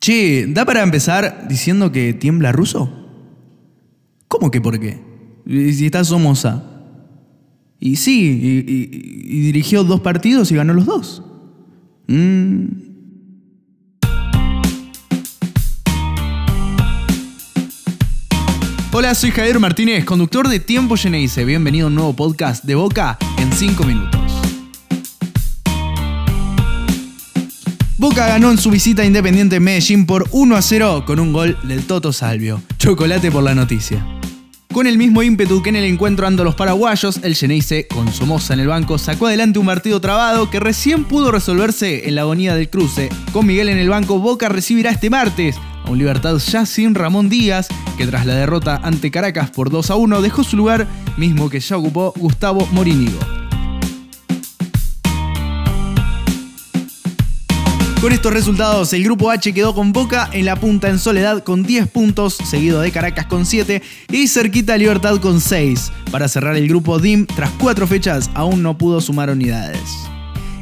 Che, ¿da para empezar diciendo que tiembla ruso? ¿Cómo que por qué? Si está Somoza. Y sí, y, dirigió dos partidos y ganó los dos. Mm. Hola, soy Javier Martínez, conductor de Tiempo Geneise. Bienvenido a un nuevo podcast de Boca en 5 minutos. Boca ganó en su visita a Independiente Medellín por 1 a 0 con un gol del Toto Salvio. Chocolate por la noticia. Con el mismo ímpetu que en el encuentro ante los paraguayos, el Geneise, con Somoza en el banco, sacó adelante un partido trabado que recién pudo resolverse en la agonía del cruce. Con Miguel en el banco, Boca recibirá este martes a un Libertad ya sin Ramón Díaz, que tras la derrota ante Caracas por 2 a 1 dejó su lugar, mismo que ya ocupó Gustavo Morínigo. Con estos resultados, el grupo H quedó con Boca en la punta en soledad con 10 puntos, seguido de Caracas con 7 y cerquita Libertad con 6. Para cerrar el grupo DIM, tras 4 fechas, aún no pudo sumar unidades.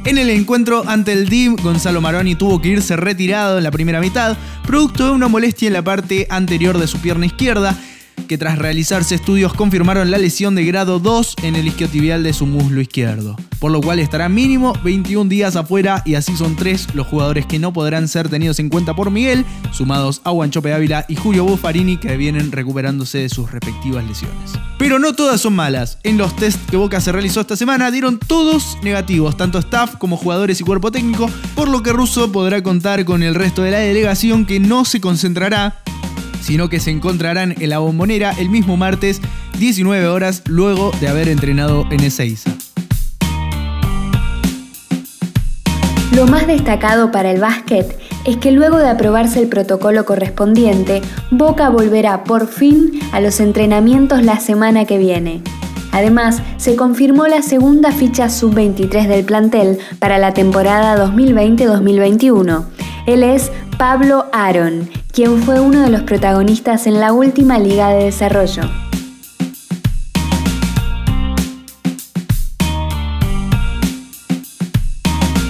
En el encuentro ante el DIM, Gonzalo Maroni tuvo que irse retirado en la primera mitad, producto de una molestia en la parte anterior de su pierna izquierda, que tras realizarse estudios confirmaron la lesión de grado 2 en el isquiotibial de su muslo izquierdo, por lo cual estará mínimo 21 días afuera y así son tres los jugadores que no podrán ser tenidos en cuenta por Miguel, sumados a Guanchope Ávila y Julio Buffarini que vienen recuperándose de sus respectivas lesiones. Pero no todas son malas. En los test que Boca se realizó esta semana dieron todos negativos, tanto staff como jugadores y cuerpo técnico, por lo que Russo podrá contar con el resto de la delegación que no se concentrará sino que se encontrarán en la bombonera el mismo martes 19 horas luego de haber entrenado en Ezeiza. Lo más destacado para el básquet es que luego de aprobarse el protocolo correspondiente, Boca volverá por fin a los entrenamientos la semana que viene. Además, se confirmó la segunda ficha sub-23 del plantel para la temporada 2020-2021. Él es Pablo Aaron, quien fue uno de los protagonistas en la última Liga de Desarrollo.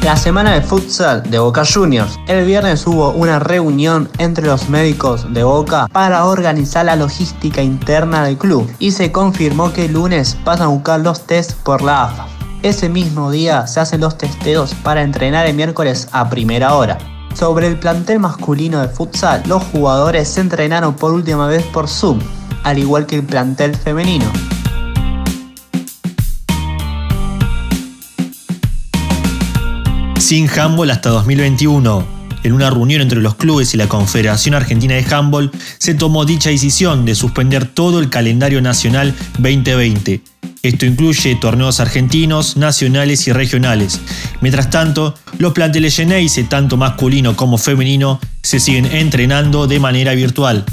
La semana de futsal de Boca Juniors. El viernes hubo una reunión entre los médicos de Boca para organizar la logística interna del club y se confirmó que el lunes pasan a buscar los test por la AFA. Ese mismo día se hacen los testeos para entrenar el miércoles a primera hora. Sobre el plantel masculino de futsal, los jugadores se entrenaron por última vez por Zoom, al igual que el plantel femenino. Sin handball hasta 2021. En una reunión entre los clubes y la Confederación Argentina de Handball se tomó dicha decisión de suspender todo el calendario nacional 2020 esto incluye torneos argentinos, nacionales y regionales. Mientras tanto, los planteles Geneise, tanto masculino como femenino, se siguen entrenando de manera virtual.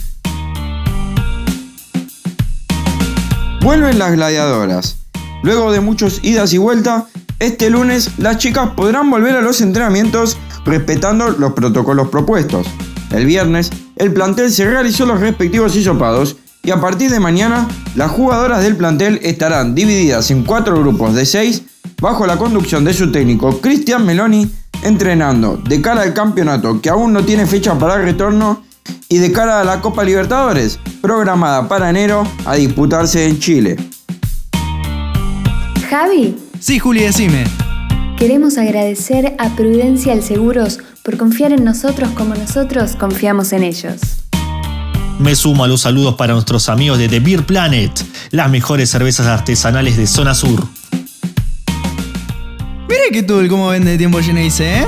Vuelven las gladiadoras. Luego de muchos idas y vueltas, este lunes las chicas podrán volver a los entrenamientos respetando los protocolos propuestos. El viernes, el plantel se realizó los respectivos hisopados y a partir de mañana las jugadoras del plantel estarán divididas en cuatro grupos de seis bajo la conducción de su técnico Cristian Meloni entrenando de cara al campeonato que aún no tiene fecha para el retorno y de cara a la Copa Libertadores programada para enero a disputarse en Chile. Javi. Sí, Juli, decime. Queremos agradecer a Prudencial Seguros por confiar en nosotros como nosotros confiamos en ellos. Me sumo a los saludos para nuestros amigos de The Beer Planet, las mejores cervezas artesanales de zona sur. Mire que tú cómo vende tiempo Geneise, ¿eh?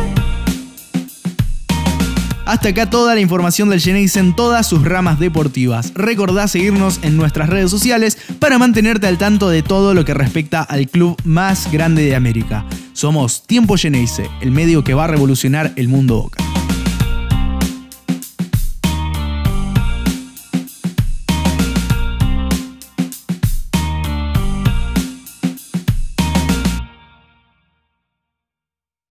Hasta acá toda la información del Geneise en todas sus ramas deportivas. Recordá seguirnos en nuestras redes sociales para mantenerte al tanto de todo lo que respecta al club más grande de América. Somos Tiempo Geneise, el medio que va a revolucionar el mundo Boca.